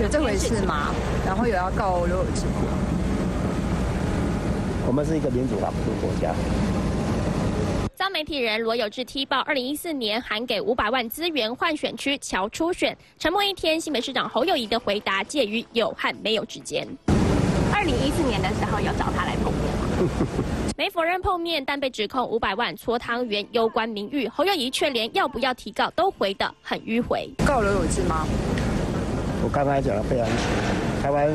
有这回事吗？然后有要告刘有志吗？我们是一个民主法治国家。遭媒体人罗有志踢爆，二零一四年喊给五百万资源换选区，乔初选。沉默一天，新北市长侯友谊的回答介于有和没有之间。二零一四年的时候有找他来碰面吗？没否认碰面，但被指控五百万搓汤圆，攸关名誉。侯友谊却连要不要提告都回得很迂回。告刘有志吗？我刚才讲的非常清楚，台湾。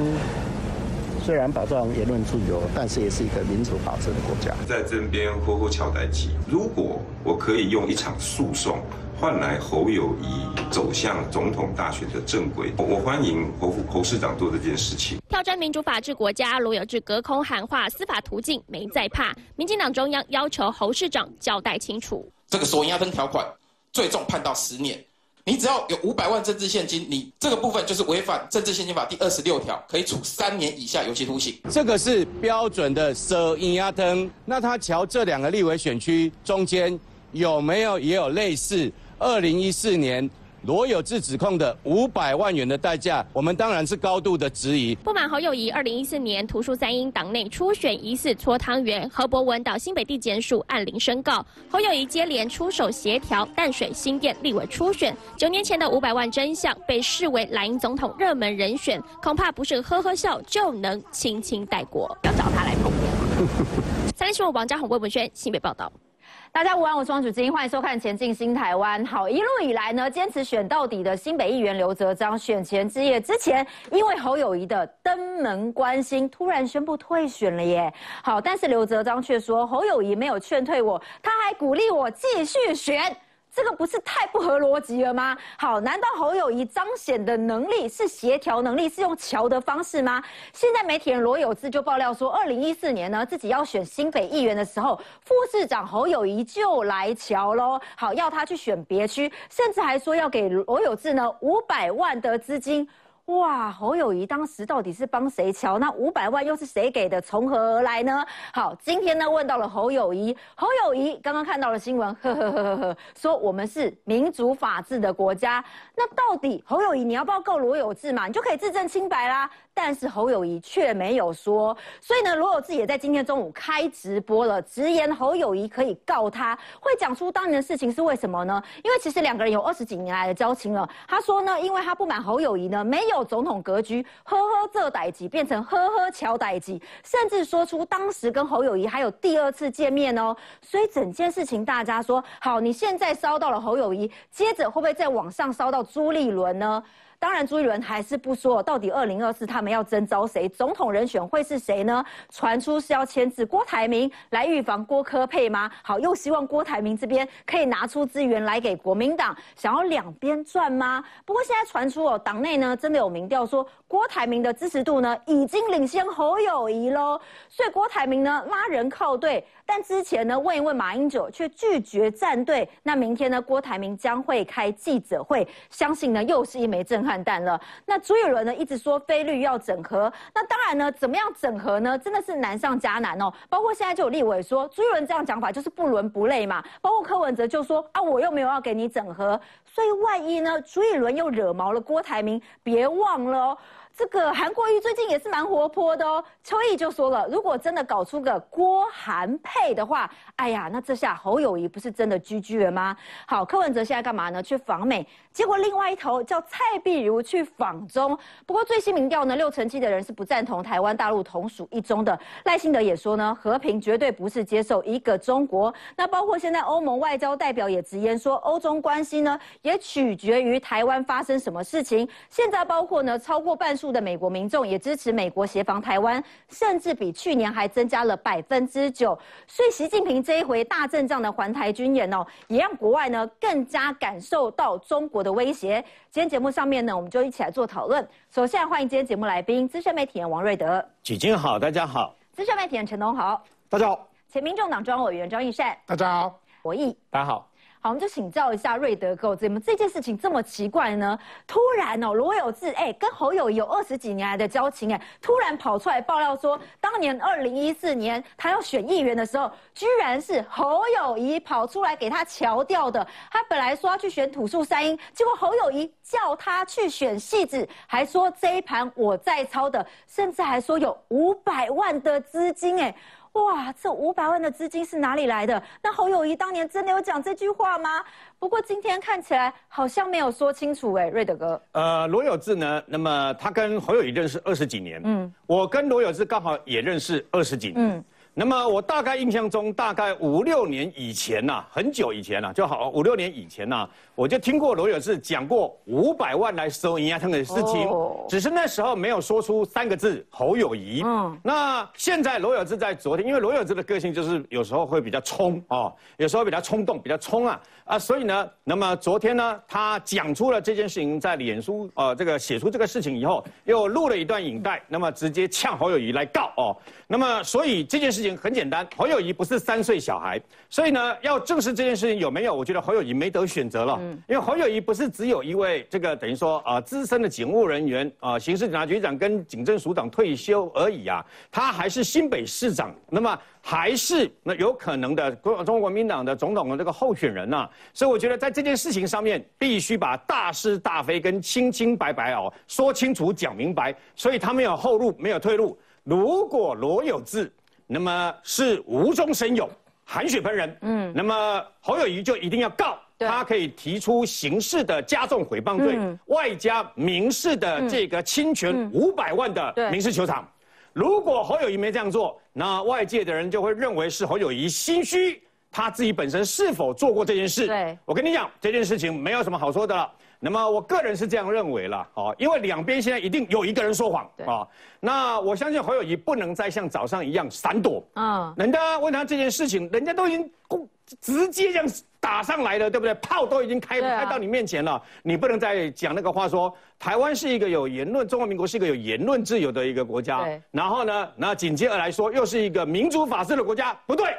虽然保障言论自由，但是也是一个民主法治的国家。在这边呼呼乔代基，如果我可以用一场诉讼换来侯友谊走向总统大选的正轨，我欢迎侯侯市长做这件事情。挑战民主法治国家，罗有志隔空喊话，司法途径没在怕。民进党中央要求侯市长交代清楚。这个索押分条款最重判到十年。你只要有五百万政治现金，你这个部分就是违反政治现金法第二十六条，可以处三年以下有期徒刑。这个是标准的收押登。那他瞧这两个立委选区中间有没有也有类似二零一四年？罗有志指控的五百万元的代价，我们当然是高度的质疑。不满侯友谊二零一四年图书三英党内初选疑似搓汤圆，何伯文到新北地检署按铃申告，侯友谊接连出手协调淡水新店立委初选。九年前的五百万真相被视为蓝营总统热门人选，恐怕不是呵呵笑就能轻轻带过。要找他来碰面。三立新闻王家宏、魏文轩新北报道。大家午安，我是王主金，欢迎收看《前进新台湾》。好，一路以来呢，坚持选到底的新北议员刘泽章，选前之夜之前，因为侯友谊的登门关心，突然宣布退选了耶。好，但是刘泽章却说，侯友谊没有劝退我，他还鼓励我继续选。这个不是太不合逻辑了吗？好，难道侯友谊彰显的能力是协调能力，是用桥的方式吗？现在媒体人罗有志就爆料说，二零一四年呢，自己要选新北议员的时候，副市长侯友谊就来桥喽。好，要他去选别区，甚至还说要给罗有志呢五百万的资金。哇，侯友谊当时到底是帮谁敲？那五百万又是谁给的？从何而来呢？好，今天呢问到了侯友谊，侯友谊刚刚看到了新闻，呵呵呵呵呵，说我们是民主法治的国家。那到底侯友谊你要不要告罗有志嘛？你就可以自证清白啦。但是侯友谊却没有说，所以呢，罗有志也在今天中午开直播了，直言侯友谊可以告他，会讲出当年的事情是为什么呢？因为其实两个人有二十几年来的交情了。他说呢，因为他不满侯友谊呢没有总统格局，呵呵这代机变成呵呵乔代机，甚至说出当时跟侯友谊还有第二次见面哦。所以整件事情大家说好，你现在烧到了侯友谊，接着会不会在网上烧到朱立伦呢？当然，朱一伦还是不说到底二零二四他们要征召谁，总统人选会是谁呢？传出是要牵制郭台铭来预防郭科配吗？好，又希望郭台铭这边可以拿出资源来给国民党，想要两边赚吗？不过现在传出哦，党内呢真的有民调说郭台铭的支持度呢已经领先侯友谊喽，所以郭台铭呢拉人靠队，但之前呢问一问马英九却拒绝站队，那明天呢郭台铭将会开记者会，相信呢又是一枚震撼。弹了。那朱一伦呢，一直说菲律要整合。那当然呢，怎么样整合呢？真的是难上加难哦。包括现在就有立委说，朱一伦这样讲法就是不伦不类嘛。包括柯文哲就说啊，我又没有要给你整合。所以万一呢，朱一伦又惹毛了郭台铭，别忘了哦。这个韩国瑜最近也是蛮活泼的哦，邱毅就说了，如果真的搞出个郭韩配的话，哎呀，那这下侯友谊不是真的 GG 了吗？好，柯文哲现在干嘛呢？去访美，结果另外一头叫蔡碧如去访中。不过最新民调呢，六成七的人是不赞同台湾大陆同属一中的。赖幸德也说呢，和平绝对不是接受一个中国。那包括现在欧盟外交代表也直言说，欧中关系呢也取决于台湾发生什么事情。现在包括呢，超过半数。的美国民众也支持美国协防台湾，甚至比去年还增加了百分之九。所以习近平这一回大阵仗的环台军演哦，也让国外呢更加感受到中国的威胁。今天节目上面呢，我们就一起来做讨论。首先欢迎今天节目来宾，资深媒体人王瑞德。举金好，大家好。资深媒体人陈东豪。大家好。前民众党中央委员张义善。大家好。博弈。大家好。好，我们就请教一下瑞德哥，怎么这件事情这么奇怪呢？突然哦，罗有志哎，跟侯友有二十几年来的交情哎，突然跑出来爆料说，当年二零一四年他要选议员的时候，居然是侯友谊跑出来给他调掉的。他本来说要去选土树三英，结果侯友谊叫他去选戏子，还说这一盘我在操的，甚至还说有五百万的资金哎。哇，这五百万的资金是哪里来的？那侯友谊当年真的有讲这句话吗？不过今天看起来好像没有说清楚哎，瑞德哥。呃，罗有志呢？那么他跟侯友谊认识二十几年，嗯，我跟罗有志刚好也认识二十几年，嗯。那么我大概印象中，大概五六年以前呐，很久以前呐，就好五六年以前呐，我就听过罗有志讲过五百万来收银牙疼的事情，只是那时候没有说出三个字侯友谊。嗯，那现在罗有志在昨天，因为罗有志的个性就是有时候会比较冲哦，有时候比较冲动，比较冲啊啊，所以呢，那么昨天呢，他讲出了这件事情，在脸书呃这个写出这个事情以后，又录了一段影带，那么直接呛侯友谊来告哦，那么所以这件事情。很简单，侯友谊不是三岁小孩，所以呢，要证实这件事情有没有，我觉得侯友谊没得选择了。嗯，因为侯友谊不是只有一位这个等于说啊资深的警务人员啊，刑事警察局长跟警政署长退休而已啊，他还是新北市长，那么还是那有可能的国中国民党的总统的这个候选人呐。所以我觉得在这件事情上面，必须把大是大非跟清清白白哦说清楚讲明白，所以他没有后路，没有退路。如果罗有志。那么是无中生有，含血喷人。嗯，那么侯友谊就一定要告，他可以提出刑事的加重诽谤罪，外加民事的这个侵权五百万的民事球场。如果侯友谊没这样做，那外界的人就会认为是侯友谊心虚，他自己本身是否做过这件事？对，我跟你讲，这件事情没有什么好说的了。那么我个人是这样认为了，哦，因为两边现在一定有一个人说谎，啊，那我相信侯友谊不能再像早上一样闪躲，嗯，人家问他这件事情，人家都已经直接这样打上来了，对不对？炮都已经开开到你面前了，你不能再讲那个话，说台湾是一个有言论，中华民国是一个有言论自由的一个国家，然后呢，那紧接而来说又是一个民主法治的国家，不对，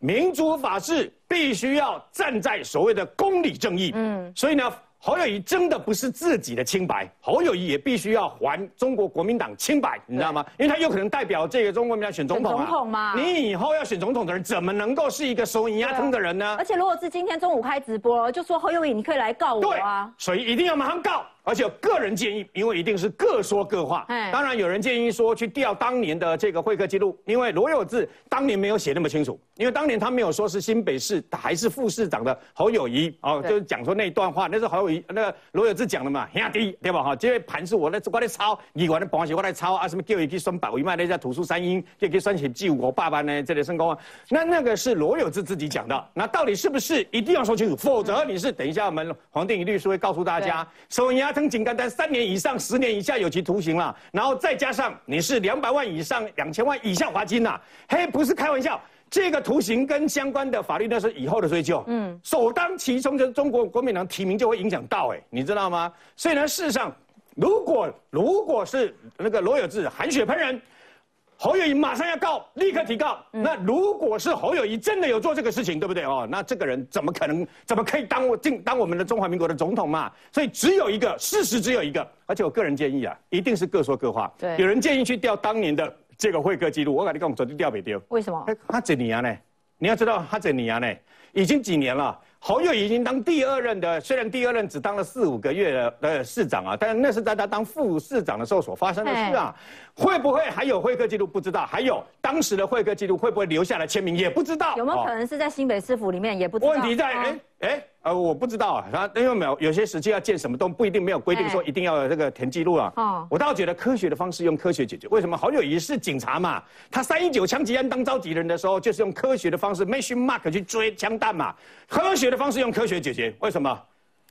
民主法治必须要站在所谓的公理正义，嗯，所以呢。侯友谊真的不是自己的清白，侯友谊也必须要还中国国民党清白，你知道吗？因为他有可能代表这个中国民党选总统总统吗。你以后要选总统的人，怎么能够是一个手银压通的人呢？而且如果是今天中午开直播，就说侯友谊你可以来告我啊。所以一定要马上告。而且个人建议，因为一定是各说各话。当然有人建议说去调当年的这个会客记录，因为罗有志当年没有写那么清楚，因为当年他没有说是新北市还是副市长的侯友谊哦，就是讲说那一段话，那是侯友谊那个罗有志讲的嘛，兄弟对吧？哈，这个盘是我来我来抄，你我的盘是我来抄啊，什么叫一去算百位卖那叫土书三英，就去算起记我爸爸呢，这里升高，那那个是罗有志自己讲的，那到底是不是一定要说清楚？否则你是等一下我们黄定宇律师会告诉大家，收银压。藤干单三年以上十年以下有期徒刑了，然后再加上你是两百万以上两千万以下罚金呐，嘿，不是开玩笑，这个图形跟相关的法律那是以后的追究，嗯，首当其冲就是中国国民党提名就会影响到，哎，你知道吗？所以呢，事实上，如果如果是那个罗有志含血喷人。侯友谊马上要告，立刻提告。那如果是侯友谊真的有做这个事情，对不对哦？那这个人怎么可能，怎么可以当我进当我们的中华民国的总统嘛？所以只有一个事实，只有一个。而且我个人建议啊，一定是各说各话。对，有人建议去调当年的这个会客记录，我跟你讲，绝对调不掉。为什么？他几年呢？你要知道他几年呢？已经几年了。侯友已经当第二任的，虽然第二任只当了四五个月的市长啊，但是那是在他当副市长的时候所发生的事啊。会不会还有会客记录？不知道。还有当时的会客记录会不会留下来签名？也不知道。有没有可能是在新北市府里面？也不知道。问题在哎哎。呃，我不知道啊，他因为没有有些时期要建什么都不一定没有规定说一定要有这个填记录啊。哦，我倒觉得科学的方式用科学解决。为什么？好友也是警察嘛，他三一九枪击案当召集人的时候，就是用科学的方式 machine mark 去追枪弹嘛，科学的方式用科学解决。为什么？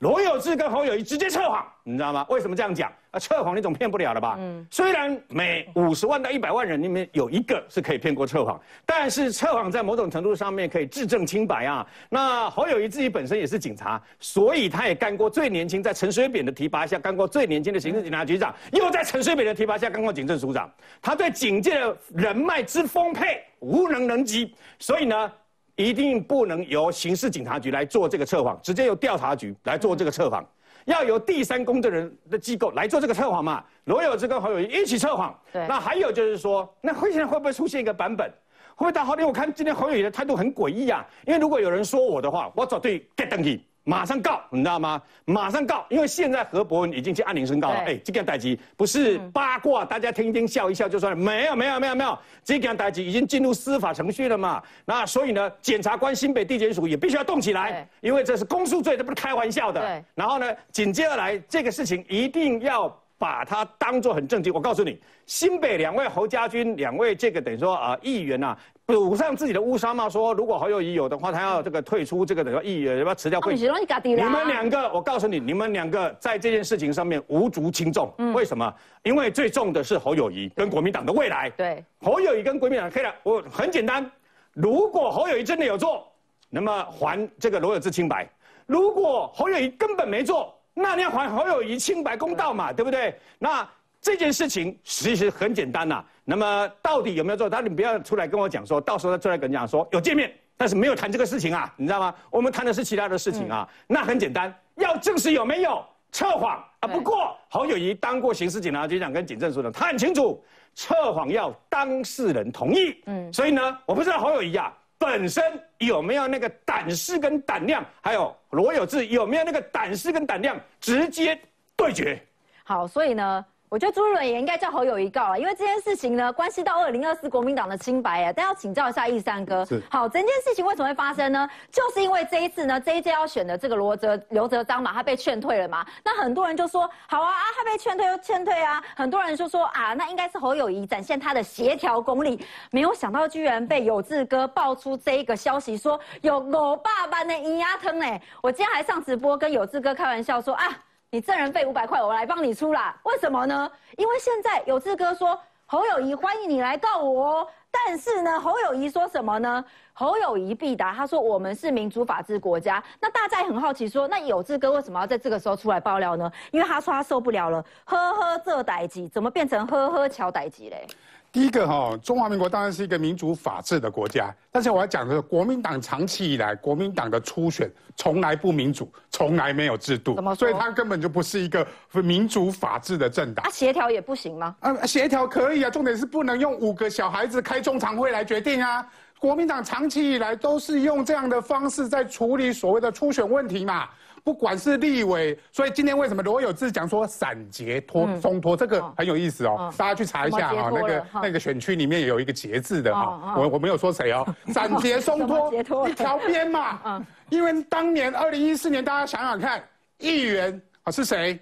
罗有志跟侯友谊直接测谎，你知道吗？为什么这样讲？啊，测谎你总骗不了了吧？嗯，虽然每五十万到一百万人里面有一个是可以骗过测谎，但是测谎在某种程度上面可以质证清白啊。那侯友谊自己本身也是警察，所以他也干过最年轻，在陈水扁的提拔下干过最年轻的刑事警察局长，又在陈水扁的提拔下干过警政署长，他对警界的人脉之丰沛无能能及，所以呢。一定不能由刑事警察局来做这个测谎，直接由调查局来做这个测谎，要由第三公证人的机构来做这个测谎嘛？罗有志跟侯友谊一起测谎。对。那还有就是说，那会现在会不会出现一个版本？会不会到后天我看今天侯友谊的态度很诡异啊？因为如果有人说我的话，我绝对 get 登记。马上告，你知道吗？马上告，因为现在何伯文已经去按铃声告了。哎，这件代级不是八卦，大家听一听笑一笑就算了。没有，没有，没有，没有，这件代级已经进入司法程序了嘛？那所以呢，检察官新北地检署也必须要动起来，因为这是公诉罪，这不是开玩笑的。然后呢，紧接而来，这个事情一定要把它当做很正经。我告诉你，新北两位侯家军，两位这个等于说啊议员呐。补上自己的乌纱帽，说如果侯友谊有的话，他要这个退出这个的议员，要不要辞掉？你们两个，我告诉你，你们两个在这件事情上面无足轻重。为什么？因为最重的是侯友谊跟国民党的未来。对，侯友谊跟国民党可以了。我很简单，如果侯友谊真的有做，那么还这个罗有志清白；如果侯友谊根本没做，那你要还侯友谊清白公道嘛，对不对？那。这件事情其实很简单呐，那么到底有没有做？但你不要出来跟我讲说，到时候再出来跟你讲说有见面，但是没有谈这个事情啊，你知道吗？我们谈的是其他的事情啊。那很简单，要证实有没有测谎啊。不过侯友谊当过刑事警察局长跟警政署的，他很清楚测谎要当事人同意。嗯，所以呢，我不知道侯友谊啊本身有没有那个胆识跟胆量，还有罗有志有没有那个胆识跟胆量直接对决。好，所以呢。我觉得朱立伦也应该叫侯友谊告了，因为这件事情呢，关系到二零二四国民党的清白哎。但要请教一下易三哥，好，整件事情为什么会发生呢？就是因为这一次呢，这一届要选的这个罗哲刘哲章嘛，他被劝退了嘛。那很多人就说，好啊啊，他被劝退就劝退啊。很多人就说啊，那应该是侯友谊展现他的协调功力。没有想到居然被有志哥爆出这一个消息，说有我爸爸的银牙疼哎。我今天还上直播跟有志哥开玩笑说啊。你证人费五百块，我来帮你出啦。为什么呢？因为现在有志哥说侯友谊欢迎你来告我，但是呢，侯友谊说什么呢？侯友谊必答，他说我们是民主法治国家。那大家也很好奇，说那有志哥为什么要在这个时候出来爆料呢？因为他说他受不了了，呵呵这歹机怎么变成呵呵乔歹机嘞？第一个哈，中华民国当然是一个民主法治的国家，但是我要讲的是，国民党长期以来，国民党的初选从来不民主，从来没有制度，所以它根本就不是一个民主法治的政党。啊，协调也不行吗？啊，协调可以啊，重点是不能用五个小孩子开中常会来决定啊。国民党长期以来都是用这样的方式在处理所谓的初选问题嘛。不管是立委，所以今天为什么罗有志讲说散结脱松脱，这个很有意思哦，大家去查一下啊，那个那个选区里面有一个结字的哈，我我没有说谁哦，散结松脱一条边嘛，因为当年二零一四年大家想想看，议员啊是谁，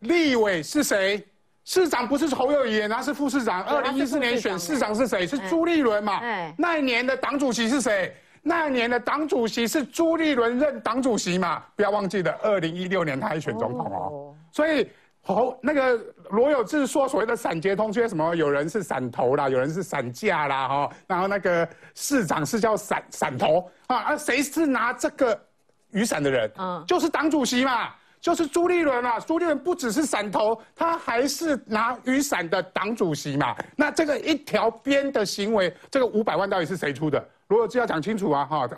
立委是谁，市长不是侯友宜，他是副市长，二零一四年选市长是谁？是朱立伦嘛，那一年的党主席是谁？那年的党主席是朱立伦任党主席嘛？不要忘记了，二零一六年他还选总统哦。所以侯那个罗有志说所谓的散捷通，缺什么？有人是散头啦，有人是散架啦，哈。然后那个市长是叫散散头啊，啊，谁是拿这个雨伞的人？嗯，就是党主席嘛，就是朱立伦啊。朱立伦不只是伞头，他还是拿雨伞的党主席嘛。那这个一条边的行为，这个五百万到底是谁出的？罗有志要讲清楚啊，哈，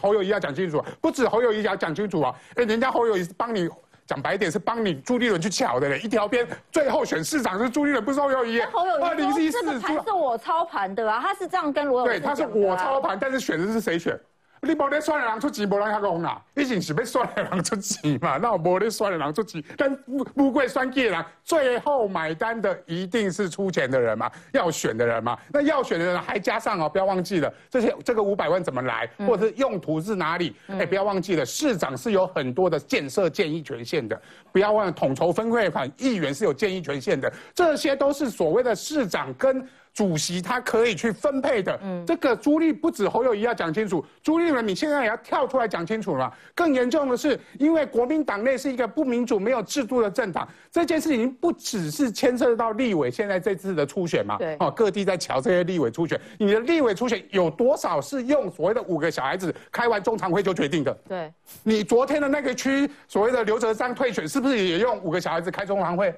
侯友谊要讲清楚，不止侯友谊要讲清楚啊，哎，人家侯友谊是帮你讲白点，是帮你朱立伦去抢的嘞，一条边最后选市长是朱立伦，不是侯友谊。侯友谊二零一四这个盘是我操盘的啊，他是这样跟罗永志对，他是我操盘，但是选的是谁选？你无咧选的人出钱，无人遐戆啦。以前是要选的人出钱嘛，那无咧选的人出钱。但不不贵选计的人，最后买单的一定是出钱的人嘛，要选的人嘛。那要选的人还加上哦，不要忘记了这些这个五百万怎么来，或者是用途是哪里？哎，不要忘记了，市长是有很多的建设建议权限的。不要忘了统筹分配款，议员是有建议权限的。这些都是所谓的市长跟。主席他可以去分配的，嗯，这个朱立不止侯友谊要讲清楚，朱立伦你现在也要跳出来讲清楚了。更严重的是，因为国民党内是一个不民主、没有制度的政党，这件事情不只是牵涉到立委现在这次的初选嘛，对，哦，各地在瞧这些立委初选，你的立委初选有多少是用所谓的五个小孩子开完中常会就决定的？对，你昨天的那个区所谓的刘哲章退选，是不是也用五个小孩子开中常会？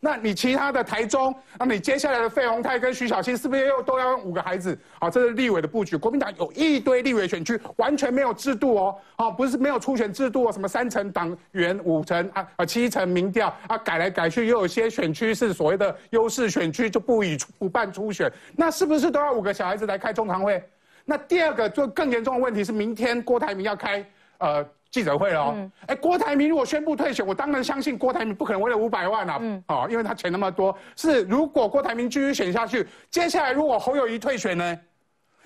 那你其他的台中，那你接下来的费鸿泰跟徐小新是不是又都要用五个孩子？好，这是立委的布局。国民党有一堆立委选区完全没有制度哦，好，不是没有初选制度哦，什么三层党员、五层啊啊七层民调啊，改来改去，又有些选区是所谓的优势选区，就不以不办初选，那是不是都要五个小孩子来开中常会？那第二个就更严重的问题是，明天郭台铭要开呃记者会了哦。哎，郭台铭如果宣布退选，我当然相信郭台铭不可能为了五百万啊，哦，因为他钱那么多。是如果郭台铭继续选下去，接下来如果侯友谊退选呢？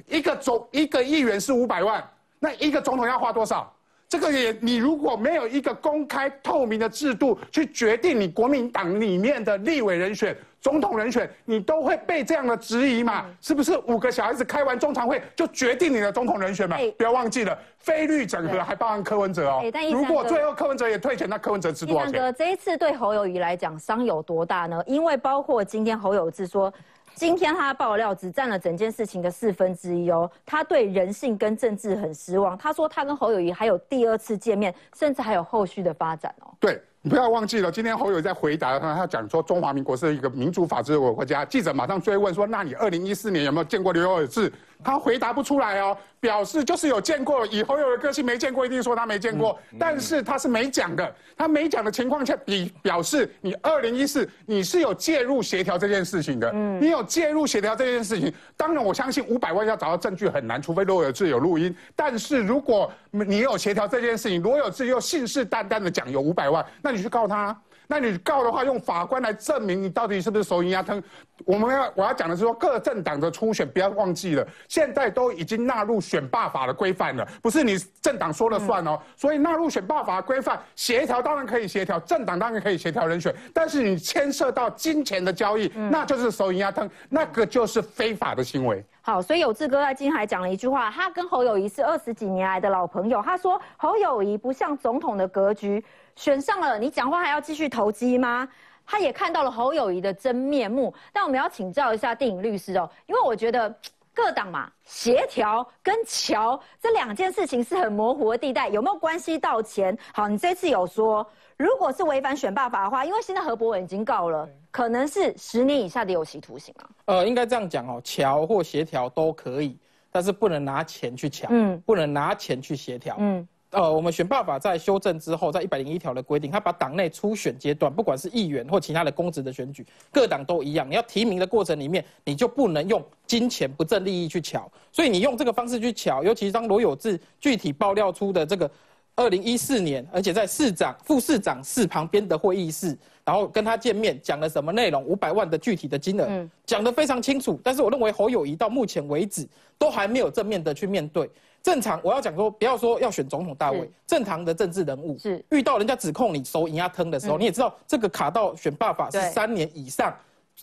一个总一个议员是五百万，那一个总统要花多少？这个也你如果没有一个公开透明的制度去决定你国民党里面的立委人选。总统人选，你都会被这样的质疑嘛？是不是五个小孩子开完中常会就决定你的总统人选嘛？不要忘记了，非律整合还包含柯文哲哦。如果最后柯文哲也退选，那柯文哲值多少钱？哥，这一次对侯友谊来讲伤有多大呢？因为包括今天侯友志说，今天他爆料只占了整件事情的四分之一哦，他对人性跟政治很失望。他说他跟侯友谊还有第二次见面，甚至还有后续的发展哦。对。你不要忘记了，今天侯友在回答他，他讲说中华民国是一个民主法治的国家。记者马上追问说：“那你二零一四年有没有见过刘友志？”他回答不出来哦，表示就是有见过。以侯友的个性，没见过一定说他没见过，但是他是没讲的。他没讲的情况下，比表示你二零一四你是有介入协调这件事情的。嗯，你有介入协调这件事情，当然我相信五百万要找到证据很难，除非罗有志有录音。但是如果你有协调这件事情，罗有志又信誓旦旦的讲有五百万，那你去告他。那你告的话，用法官来证明你到底是不是手银压吞？我们要我要讲的是说，各政党的初选不要忘记了，现在都已经纳入选罢法的规范了，不是你政党说了算哦。所以纳入选罢法规范，协调当然可以协调，政党当然可以协调人选，但是你牵涉到金钱的交易，那就是手银压吞，那个就是非法的行为。好，所以有志哥在今天还讲了一句话，他跟侯友谊是二十几年来的老朋友，他说侯友谊不像总统的格局。选上了，你讲话还要继续投机吗？他也看到了侯友谊的真面目，但我们要请教一下电影律师哦，因为我觉得各党嘛，协调跟桥这两件事情是很模糊的地带，有没有关系到钱？好，你这次有说，如果是违反选罢法的话，因为现在何伯文已经告了，可能是十年以下的有期徒刑啊。呃，应该这样讲哦，桥或协调都可以，但是不能拿钱去抢，嗯，不能拿钱去协调，嗯。呃，我们选罢法在修正之后，在一百零一条的规定，他把党内初选阶段，不管是议员或其他的公职的选举，各党都一样，你要提名的过程里面，你就不能用金钱不正利益去巧，所以你用这个方式去巧，尤其是当罗有志具体爆料出的这个二零一四年，而且在市长、副市长室旁边的会议室，然后跟他见面讲了什么内容，五百万的具体的金额，讲得非常清楚，但是我认为侯友谊到目前为止都还没有正面的去面对。正常，我要讲说，不要说要选总统大位，正常的政治人物是遇到人家指控你收银压吞的时候，你也知道这个卡到选罢法是三年以上，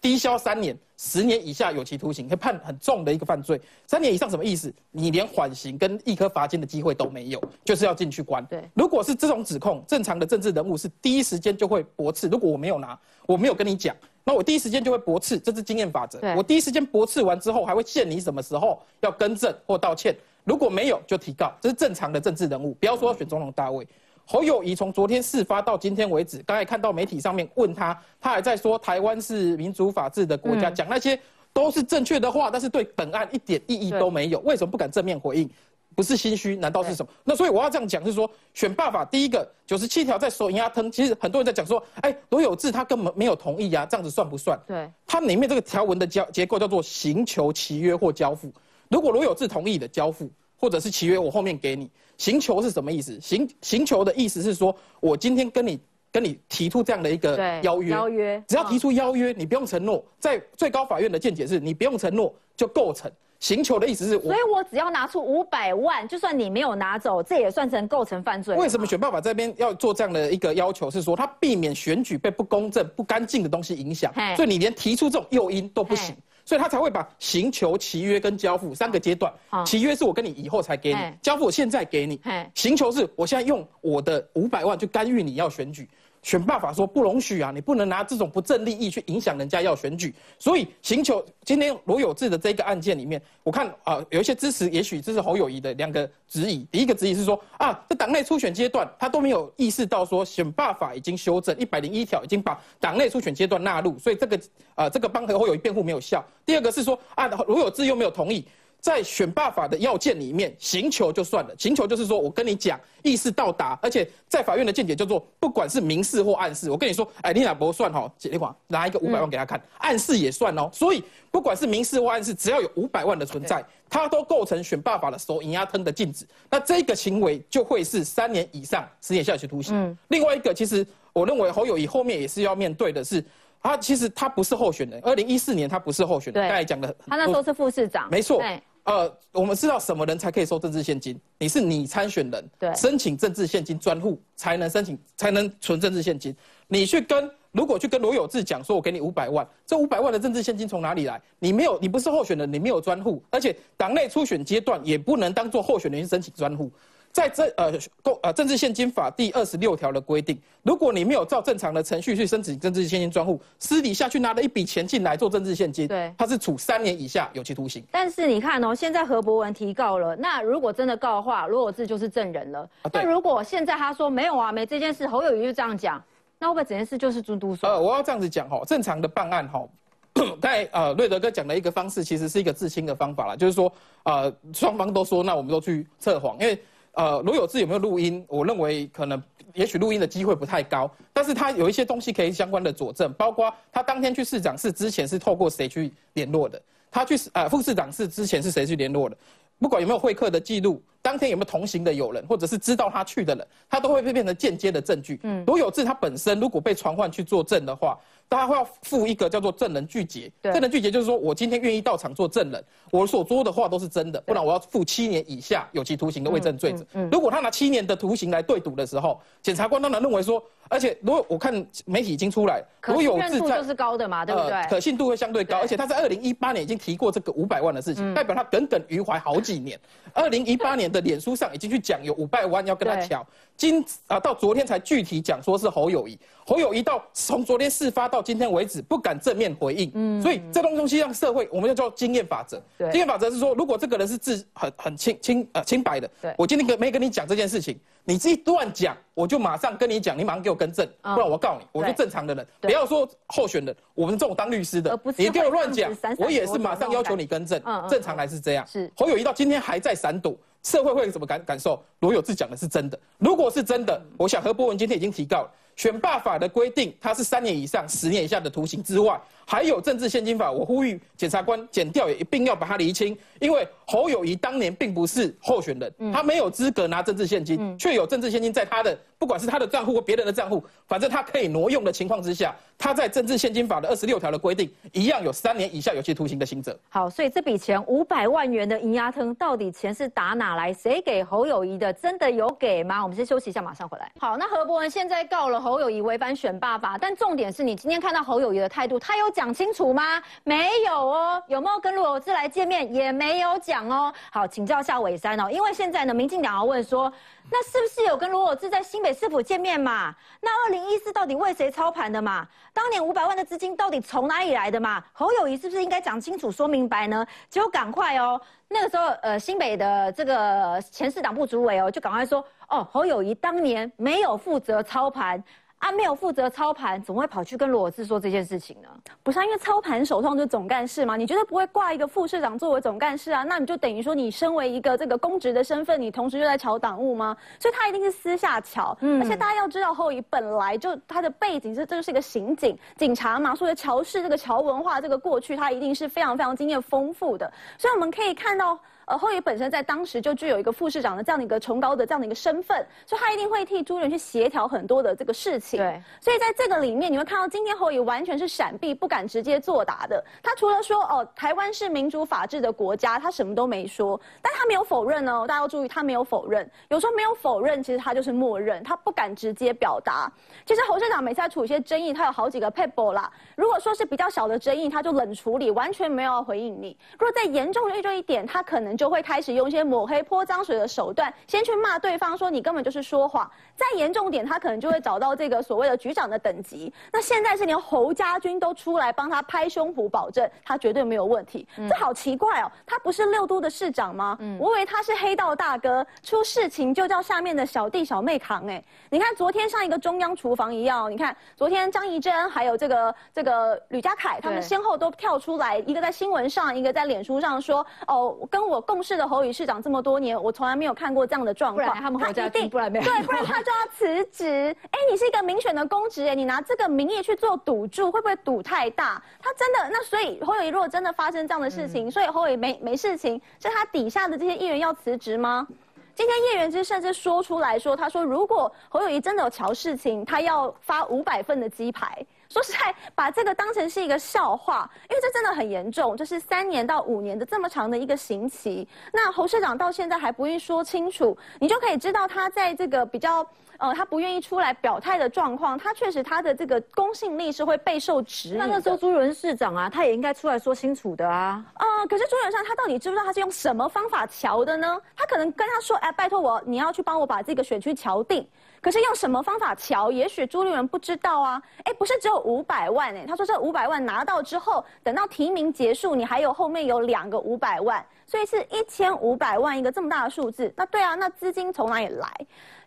低消三年，十年以下有期徒刑，可以判很重的一个犯罪。三年以上什么意思？你连缓刑跟一颗罚金的机会都没有，就是要进去关。对，如果是这种指控，正常的政治人物是第一时间就会驳斥。如果我没有拿，我没有跟你讲，那我第一时间就会驳斥，这是经验法则。我第一时间驳斥完之后，还会限你什么时候要更正或道歉。如果没有就提告，这是正常的政治人物。不要说选总统大位，侯友谊从昨天事发到今天为止，刚才看到媒体上面问他，他还在说台湾是民主法治的国家，讲那些都是正确的话，但是对本案一点意义都没有。为什么不敢正面回应？不是心虚，难道是什么？那所以我要这样讲，是说选罢法第一个九十七条在手压吞，其实很多人在讲说，哎，罗有志他根本没有同意呀，这样子算不算？对，它里面这个条文的交结构叫做行求契约或交付。如果罗有志同意的交付，或者是契约，我后面给你。行求是什么意思？行行求的意思是说，我今天跟你跟你提出这样的一个邀约，邀约，只要提出邀约，你不用承诺。在最高法院的见解是，你不用承诺就构成。行求的意思是，所以我只要拿出五百万，就算你没有拿走，这也算成构成犯罪。为什么选爸爸这边要做这样的一个要求？是说，他避免选举被不公正、不干净的东西影响，所以你连提出这种诱因都不行。所以他才会把行求、契约跟交付三个阶段。契约是我跟你以后才给你，交付我现在给你。行求是我现在用我的五百万去干预你要选举。选罢法说不容许啊，你不能拿这种不正利益去影响人家要选举。所以，寻求今天罗有志的这个案件里面，我看啊，有一些支持，也许这是侯友谊的两个质疑。第一个质疑是说啊，在党内初选阶段，他都没有意识到说选罢法已经修正一百零一条，已经把党内初选阶段纳入，所以这个啊，这个帮侯友谊辩护没有效。第二个是说啊，罗有志又没有同意。在选罢法的要件里面，行求就算了。行求就是说我跟你讲，意思到达，而且在法院的见解叫做，不管是明示或暗示，我跟你说，哎，你俩不算哈，姐弟话拿一个五百万给他看，暗示也算哦。所以不管是明示或暗示，只要有五百万的存在，它都构成选罢法的手引压吞的禁止。那这个行为就会是三年以上十年下有期徒刑。另外一个，其实我认为侯友谊后面也是要面对的是。他其实他不是候选人，二零一四年他不是候选人。刚才讲的，他那时候是副市长。没错。呃，我们知道什么人才可以收政治现金？你是你参选人，对，申请政治现金专户才能申请，才能存政治现金。你去跟，如果去跟罗有志讲说，我给你五百万，这五百万的政治现金从哪里来？你没有，你不是候选人，你没有专户，而且党内初选阶段也不能当做候选人去申请专户。在这呃公呃政治现金法第二十六条的规定，如果你没有照正常的程序去申请政治现金专户，私底下去拿了一笔钱进来做政治现金，对，他是处三年以下有期徒刑。但是你看哦，现在何博文提告了，那如果真的告的话，罗有志就是证人了。那如果现在他说没有啊，没这件事，侯友谊就这样讲，那会不会整件事就是猪都呃，我要这样子讲哈，正常的办案哈，在呃瑞德哥讲的一个方式，其实是一个自清的方法啦，就是说呃双方都说，那我们都去测谎，因为。呃，罗有志有没有录音？我认为可能，也许录音的机会不太高，但是他有一些东西可以相关的佐证，包括他当天去市长室之前是透过谁去联络的，他去呃副市长室之前是谁去联络的，不管有没有会客的记录，当天有没有同行的友人，或者是知道他去的人，他都会被变成间接的证据。嗯，罗有志他本身如果被传唤去作证的话。大家会要附一个叫做证人拒绝，证人拒绝就是说我今天愿意到场做证人，我所说的话都是真的，不然我要负七年以下有期徒刑的伪证罪者。如果他拿七年的徒刑来对赌的时候，检察官当然认为说，而且如果我看媒体已经出来，罗有信度就是高的嘛，对不对？可信度会相对高，而且他在二零一八年已经提过这个五百万的事情，代表他耿耿于怀好几年。二零一八年的脸书上已经去讲有五百万要跟他调。今啊，到昨天才具体讲说是侯友谊，侯友谊到从昨天事发到今天为止不敢正面回应，嗯，所以这东东西让社会，我们要叫经验法则。对，经验法则是说，如果这个人是自很很清清呃清白的，对，我今天跟没跟你讲这件事情，你自己乱讲，我就马上跟你讲，你马上给我更正，不然我告你，我是正常的人，不要说候选人，我们这种当律师的，你给我乱讲，我也是马上要求你更正，正常来是这样。是侯友谊到今天还在闪躲。社会会有什么感感受？罗有志讲的是真的。如果是真的，我想何博文今天已经提告了。选罢法的规定，它是三年以上十年以下的徒刑之外，还有政治现金法。我呼吁检察官检调也一并要把它厘清，因为侯友谊当年并不是候选人，他没有资格拿政治现金，却有政治现金在他的不管是他的账户或别人的账户，反正他可以挪用的情况之下，他在政治现金法的二十六条的规定，一样有三年以下有期徒刑的刑责。好，所以这笔钱五百万元的银牙藤，到底钱是打哪来？谁给侯友谊的？真的有给吗？我们先休息一下，马上回来。好，那何伯文现在告了。侯友谊违反选罢法，但重点是你今天看到侯友谊的态度，他有讲清楚吗？没有哦，有没有跟罗有志来见面？也没有讲哦。好，请教下伟山哦，因为现在呢，民进党要问说，那是不是有跟罗有志在新北市府见面嘛？那二零一四到底为谁操盘的嘛？当年五百万的资金到底从哪里来的嘛？侯友谊是不是应该讲清楚、说明白呢？就赶快哦，那个时候呃，新北的这个前市党部主委哦，就赶快说。哦，侯友谊当年没有负责操盘。啊，没有负责操盘，怎么会跑去跟罗志说这件事情呢？不是，因为操盘手上就是总干事嘛，你觉得不会挂一个副市长作为总干事啊？那你就等于说，你身为一个这个公职的身份，你同时就在炒党务吗？所以他一定是私下炒。嗯，而且大家要知道，侯友本来就他的背景是，这就是一个刑警警察嘛，所以乔氏这个乔文化这个过去，他一定是非常非常经验丰富的。所以我们可以看到。呃，后裔本身在当时就具有一个副市长的这样的一个崇高的这样的一个身份，所以他一定会替朱人去协调很多的这个事情。对，所以在这个里面，你会看到今天后裔完全是闪避，不敢直接作答的。他除了说哦，台湾是民主法治的国家，他什么都没说，但他没有否认哦。大家要注意，他没有否认。有时候没有否认，其实他就是默认，他不敢直接表达。其实侯市长每次在处理一些争议，他有好几个 paper 啦。如果说是比较小的争议，他就冷处理，完全没有回应你。如果再严重就一点，他可能就会开始用一些抹黑、泼脏水的手段，先去骂对方，说你根本就是说谎。再严重点，他可能就会找到这个所谓的局长的等级。那现在是连侯家军都出来帮他拍胸脯保证，他绝对没有问题。这好奇怪哦，他不是六都的市长吗？嗯我以为他是黑道大哥，出事情就叫下面的小弟小妹扛。哎，你看昨天像一个中央厨房一样，你看昨天张怡珍还有这个这个吕家凯，他们先后都跳出来，一个在新闻上，一个在脸书上说，哦，跟我共事的侯宇市长这么多年，我从来没有看过这样的状况。他们侯家军不然没有对，不然他就要辞职。哎，你是一个民选的公职，哎，你拿这个名义去做赌注，会不会赌太大？他真的那所以侯友谊如果真的发生这样的事情，所以侯友谊没没事情，是他底下的这些议员要辞职吗？今天叶元之甚至说出来说，他说如果侯友谊真的有瞧事情，他要发五百份的鸡排。说实在，把这个当成是一个笑话，因为这真的很严重，就是三年到五年的这么长的一个刑期。那侯社长到现在还不愿意说清楚，你就可以知道他在这个比较。呃，他不愿意出来表态的状况，他确实他的这个公信力是会备受质疑。那那时候朱伦市长啊，他也应该出来说清楚的啊。啊，可是朱元璋他到底知不知道他是用什么方法瞧的呢？他可能跟他说，哎，拜托我，你要去帮我把这个选区瞧定。可是用什么方法瞧？也许朱立伦不知道啊。哎，不是只有五百万哎，他说这五百万拿到之后，等到提名结束，你还有后面有两个五百万，所以是一千五百万一个这么大的数字。那对啊，那资金从哪里来？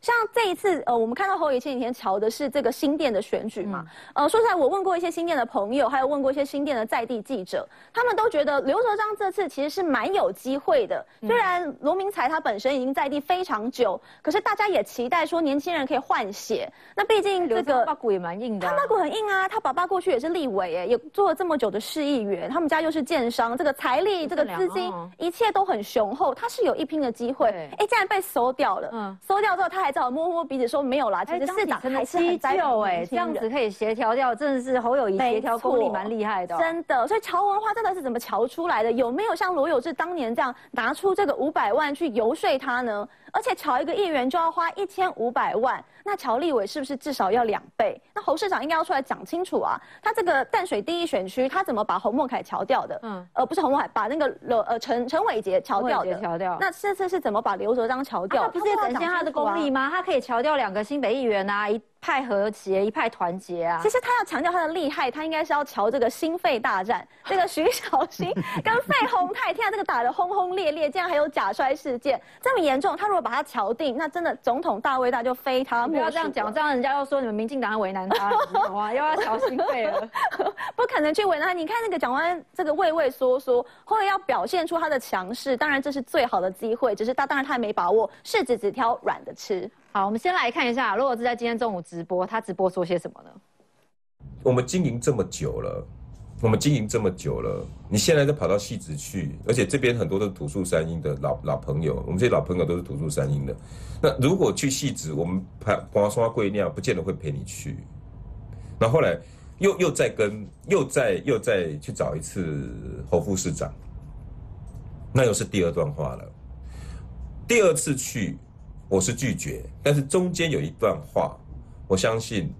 像这一次，呃，我们看到侯友前几天瞧的是这个新店的选举嘛，呃，说实在，我问过一些新店的朋友，还有问过一些新店的在地记者，他们都觉得刘哲章这次其实是蛮有机会的。虽然罗明才他本身已经在地非常久，可是大家也期待说年轻人可以换血。那毕竟这个八股也蛮硬的，他八股很硬啊，他爸爸过去也是立委，哎，也做了这么久的市议员，他们家又是建商，这个财力、这个资金，一切都很雄厚，他是有一拼的机会。哎，竟然被收掉了，嗯，收掉之后他还。只好摸摸鼻子说没有啦，其实市长还是很旧哎，这样子可以协调掉，真的是侯友谊协调功力蛮厉害的，真的。所以乔文化真的是怎么乔出来的？有没有像罗有志当年这样拿出这个五百万去游说他呢？而且乔一个议员就要花一千五百万，那乔立伟是不是至少要两倍？那侯市长应该要出来讲清楚啊！他这个淡水第一选区，他怎么把侯孟凯乔掉的？嗯，呃，不是侯孟凯，把那个刘呃陈陈伟杰乔掉的。乔掉。那这次是怎么把刘哲章乔掉？不是也展现他的功力吗？他可以乔掉两个新北议员啊！一。派和谐，一派团结啊！其实他要强调他的厉害，他应该是要瞧这个心肺大战，这个徐小新 跟费鸿泰，天啊，这个打得轰轰烈烈，竟然还有假摔事件，这么严重。他如果把他敲定，那真的总统大位大就非他。不要这样讲，这样人家又说你们民进党为难他，好啊，又要小心肺了，不可能去为难他。你看那个蒋万这个畏畏缩缩，后来要表现出他的强势，当然这是最好的机会，只是他当然他也没把握，柿子只挑软的吃。好，我们先来看一下，罗果是在今天中午直播，他直播说些什么呢？我们经营这么久了，我们经营这么久了，你现在都跑到戏子去，而且这边很多都是土树山阴的老老朋友，我们这些老朋友都是土树山阴的。那如果去戏子，我们拍华刷贵酿，不见得会陪你去。那后来又又再跟又再又再去找一次侯副市长，那又是第二段话了。第二次去。我是拒绝，但是中间有一段话，我相信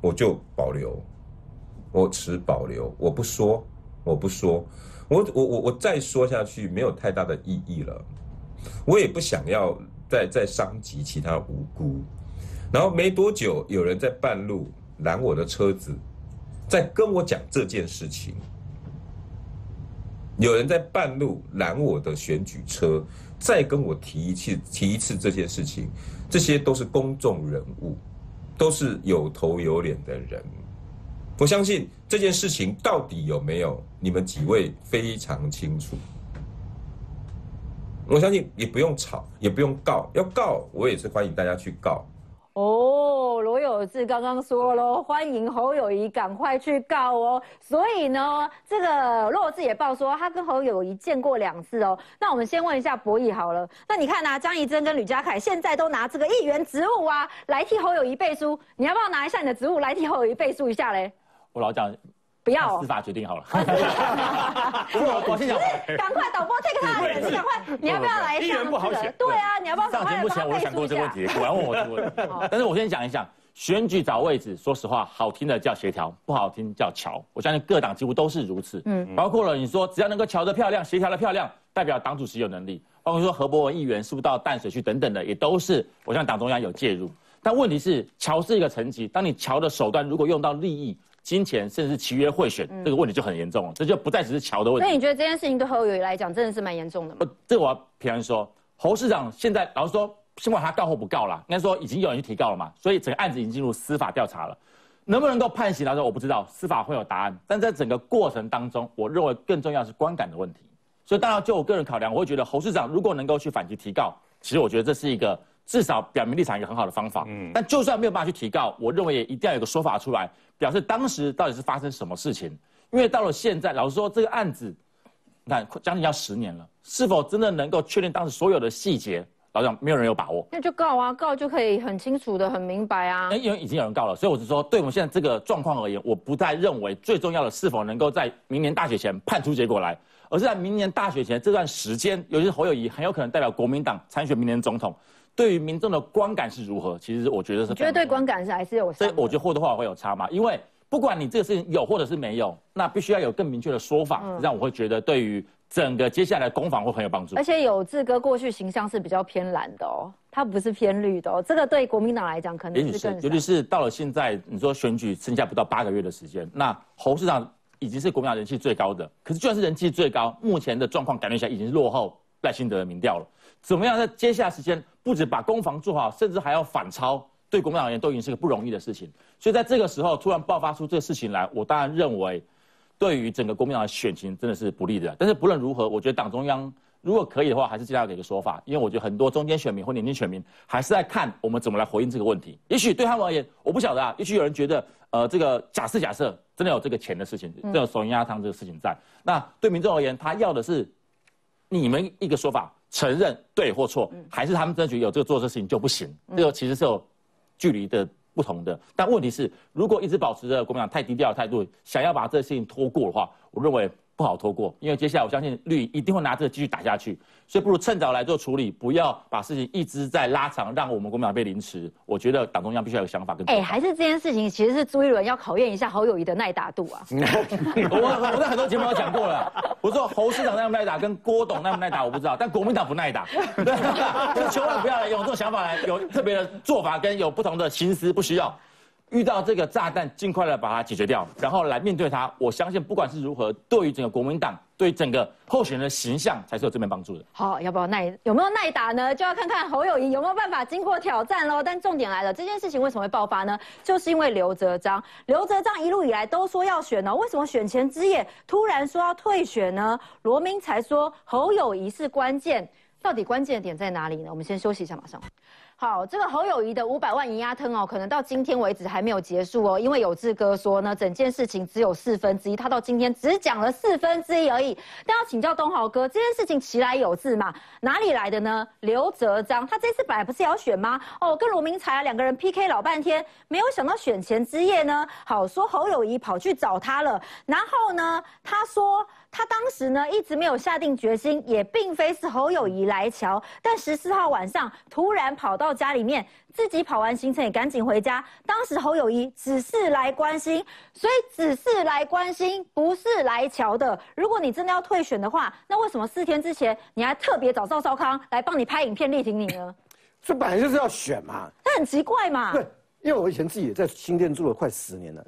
我就保留，我持保留，我不说，我不说，我我我我再说下去没有太大的意义了，我也不想要再再伤及其他无辜。然后没多久，有人在半路拦我的车子，在跟我讲这件事情，有人在半路拦我的选举车。再跟我提一次，提一次这件事情，这些都是公众人物，都是有头有脸的人。我相信这件事情到底有没有，你们几位非常清楚。我相信也不用吵，也不用告，要告我也是欢迎大家去告。哦，罗有志刚刚说了，欢迎侯友谊赶快去告哦。所以呢，这个罗有志也报说，他跟侯友谊见过两次哦。那我们先问一下博弈好了，那你看呢？张怡珍跟吕家凯现在都拿这个议员职务啊，来替侯友谊背书，你要不要拿一下你的职务来替侯友谊背书一下嘞？我老讲。不要司法决定好了。我我先讲，赶快导播 take 他的人，赶快，你要不要来？议员不好选。对啊，你要不要？上节目前我想过这个问题，果然问我这个问题。但是我先讲一讲，选举找位置，说实话，好听的叫协调，不好听叫瞧。我相信各党几乎都是如此。嗯，包括了你说只要能够瞧得漂亮，协调的漂亮，代表党主席有能力。包括说何伯文议员是不是到淡水去等等的，也都是我相信党中央有介入。但问题是，桥是一个层级，当你桥的手段如果用到利益、金钱，甚至是契约贿选，这个问题就很严重了。这就不再只是桥的问题。那你觉得这件事情对侯友宜来讲真的是蛮严重的吗？这我要平安说，侯市长现在老实说，先管他告或不告啦，应该说已经有人去提告了嘛，所以整个案子已经进入司法调查了。能不能够判刑来说，我不知道，司法会有答案。但在整个过程当中，我认为更重要是观感的问题。所以当然就我个人考量，我会觉得侯市长如果能够去反击提告，其实我觉得这是一个。至少表明立场一个很好的方法，嗯，但就算没有办法去提告，我认为也一定要有个说法出来，表示当时到底是发生什么事情。因为到了现在，老实说，这个案子，你看将近要十年了，是否真的能够确定当时所有的细节？老讲没有人有把握。那就告啊，告就可以很清楚的、很明白啊。因为已经有人告了，所以我是说，对我们现在这个状况而言，我不再认为最重要的是否能够在明年大选前判出结果来，而是在明年大选前这段时间，尤其是侯友谊很有可能代表国民党参选明年总统。对于民众的观感是如何？其实我觉得是，觉得对观感是还是有，所以我觉得或多或少会有差嘛。因为不管你这个事情有或者是没有，那必须要有更明确的说法，让我会觉得对于整个接下来攻防会很有帮助。而且有志哥过去形象是比较偏蓝的哦，他不是偏绿的哦，这个对国民党来讲可能是更。尤其是到了现在，你说选举剩下不到八个月的时间，那侯市长已经是国民党人气最高的，可是就算是人气最高，目前的状况感觉下已经是落后赖清德的民调了。怎么样在接下来时间？不止把攻防做好，甚至还要反超，对国民党而言都已经是个不容易的事情。所以在这个时候突然爆发出这个事情来，我当然认为，对于整个国民党的选情真的是不利的。但是不论如何，我觉得党中央如果可以的话，还是尽量给个说法，因为我觉得很多中间选民或年轻选民还是在看我们怎么来回应这个问题。也许对他们而言，我不晓得啊。也许有人觉得，呃，这个假设假设真的有这个钱的事情，这个手银鸭汤这个事情在，那对民众而言，他要的是你们一个说法。承认对或错，还是他们争取有这个做这事情就不行？这个其实是有距离的不同的。但问题是，如果一直保持着国民党太低调的态度，想要把这个事情拖过的话，我认为。不好拖过，因为接下来我相信绿一定会拿这个继续打下去，所以不如趁早来做处理，不要把事情一直在拉长，让我们国民党被凌迟。我觉得党中央必须要有想法跟。哎，还是这件事情其实是朱一伦要考验一下侯友谊的耐打度啊。我我在很多节目都讲过了，我说侯市长耐不耐打，跟郭董耐不耐打我不知道，但国民党不耐打。千万不要用这种想法来有特别的做法跟有不同的心思，不需要。遇到这个炸弹，尽快的把它解决掉，然后来面对它。我相信，不管是如何，对于整个国民党，对整个候选人的形象，才是有正面帮助的。好，要不要耐？有没有耐打呢？就要看看侯友谊有没有办法经过挑战喽。但重点来了，这件事情为什么会爆发呢？就是因为刘哲章，刘哲章一路以来都说要选呢，为什么选前之夜突然说要退选呢？罗明才说侯友谊是关键，到底关键点在哪里呢？我们先休息一下，马上。好，这个侯友谊的五百万银压吞哦，可能到今天为止还没有结束哦，因为有志哥说呢，整件事情只有四分之一，他到今天只讲了四分之一而已。但要请教东豪哥，这件事情其来有自嘛？哪里来的呢？刘哲章他这次本来不是要选吗？哦，跟罗明才两个人 PK 老半天，没有想到选前之夜呢，好说侯友谊跑去找他了，然后呢，他说。他当时呢一直没有下定决心，也并非是侯友谊来瞧，但十四号晚上突然跑到家里面，自己跑完行程也赶紧回家。当时侯友谊只是来关心，所以只是来关心，不是来瞧的。如果你真的要退选的话，那为什么四天之前你还特别找赵少康来帮你拍影片力挺你呢？这本来就是要选嘛，那很奇怪嘛。对，因为我以前自己也在新店住了快十年了，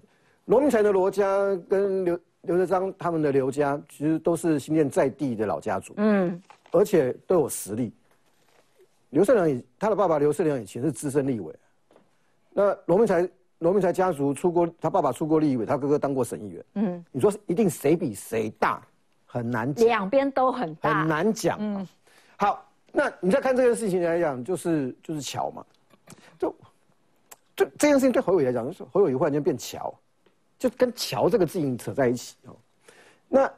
罗明才的罗家跟刘。刘德章他们的刘家其实都是新店在地的老家族，嗯，而且都有实力。刘胜良，他的爸爸刘胜良以前是资深立委，那罗明才罗明才家族出过，他爸爸出过立委，他哥哥当过省议员，嗯，你说一定谁比谁大，很难讲，两边都很大，很难讲。嗯，好，那你再看这件事情来讲，就是就是巧嘛，就就这件事情对侯友宜来讲，就是侯友宜忽然间变巧。就跟“桥”这个字引扯在一起哦。那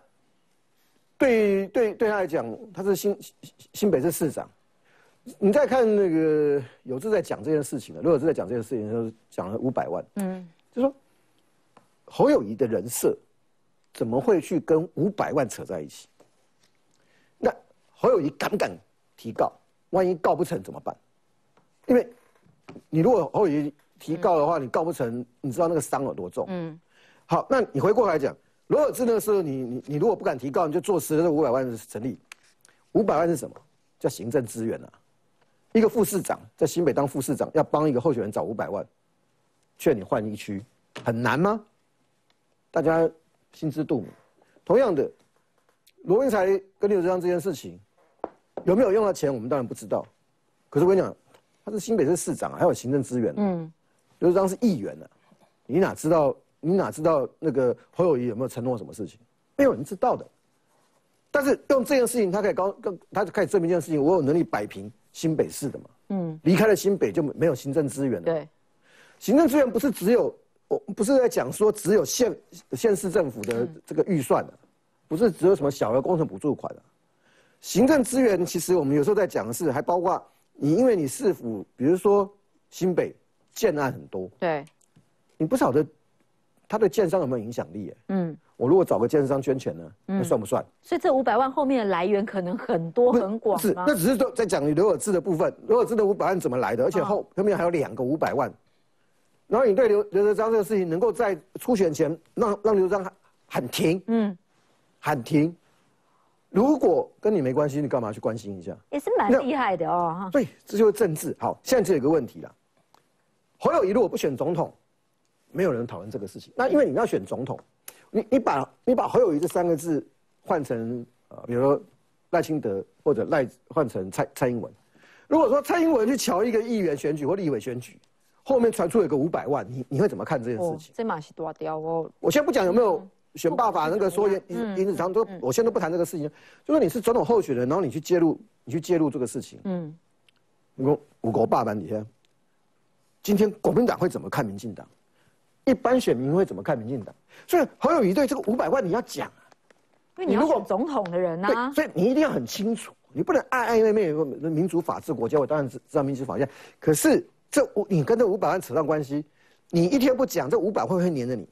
对对对他来讲，他是新新北市市长。你再看那个有志在讲这件事情的，如果是在讲这件事情的时候，讲了五百万，嗯，就说侯友谊的人设怎么会去跟五百万扯在一起？那侯友谊敢不敢提告？万一告不成怎么办？因为你如果侯友谊提告的话，你告不成，你知道那个伤有多重？嗯。好，那你回过来讲，罗尔兹那个时候，你你你如果不敢提告，你就坐实了这五百万是成立。五百万是什么？叫行政资源啊。一个副市长在新北当副市长，要帮一个候选人找五百万，劝你换一区，很难吗？大家心知肚明。同样的，罗文才跟刘志章这件事情有没有用到钱，我们当然不知道。可是我跟你讲，他是新北市市长，还有行政资源。嗯。刘志章是议员呢，你哪知道？你哪知道那个侯友谊有没有承诺什么事情？没有人知道的。但是用这件事情，他可以高，他就开始证明一件事情：我有能力摆平新北市的嘛。嗯。离开了新北就没有行政资源了。对。行政资源不是只有，我不是在讲说只有县县市政府的这个预算的，不是只有什么小额工程补助款的。行政资源其实我们有时候在讲的是，还包括你，因为你市府，比如说新北建案很多。对。你不晓得。他对建商有没有影响力？嗯，我如果找个建商捐钱呢，那算不算？所以这五百万后面的来源可能很多很广是，那只是说在讲刘尔志的部分，刘尔志的五百万怎么来的？而且后后面还有两个五百万。然后你对刘刘德章这个事情，能够在初选前让让刘德章喊停，嗯，喊停。如果跟你没关系，你干嘛去关心一下？也是蛮厉害的哦。对，这就是政治。好，现在就有一个问题了，侯友谊如果不选总统。没有人讨论这个事情。那因为你要选总统，你你把你把侯友谊这三个字换成呃，比如说赖清德或者赖换成蔡蔡英文。如果说蔡英文去瞧一个议员选举或立委选举，后面传出有个五百万，你你会怎么看这件事情？这马是多掉哦。我先不讲有没有选罢法那个说林林子长都，我现在都不谈这个事情。就说你是总统候选人，然后你去介入，你去介入这个事情。嗯。你说五国霸版底下，今天国民党会怎么看民进党？一般选民会怎么看民进党？所以侯友谊对这个五百万你要讲，因为你如果总统的人呢，所以你一定要很清楚，你不能爱爱昧昧。民主法治国家，我当然知知道民主法治。可是这五你跟这五百万扯上关系，你一天不讲，这五百会不会黏着你？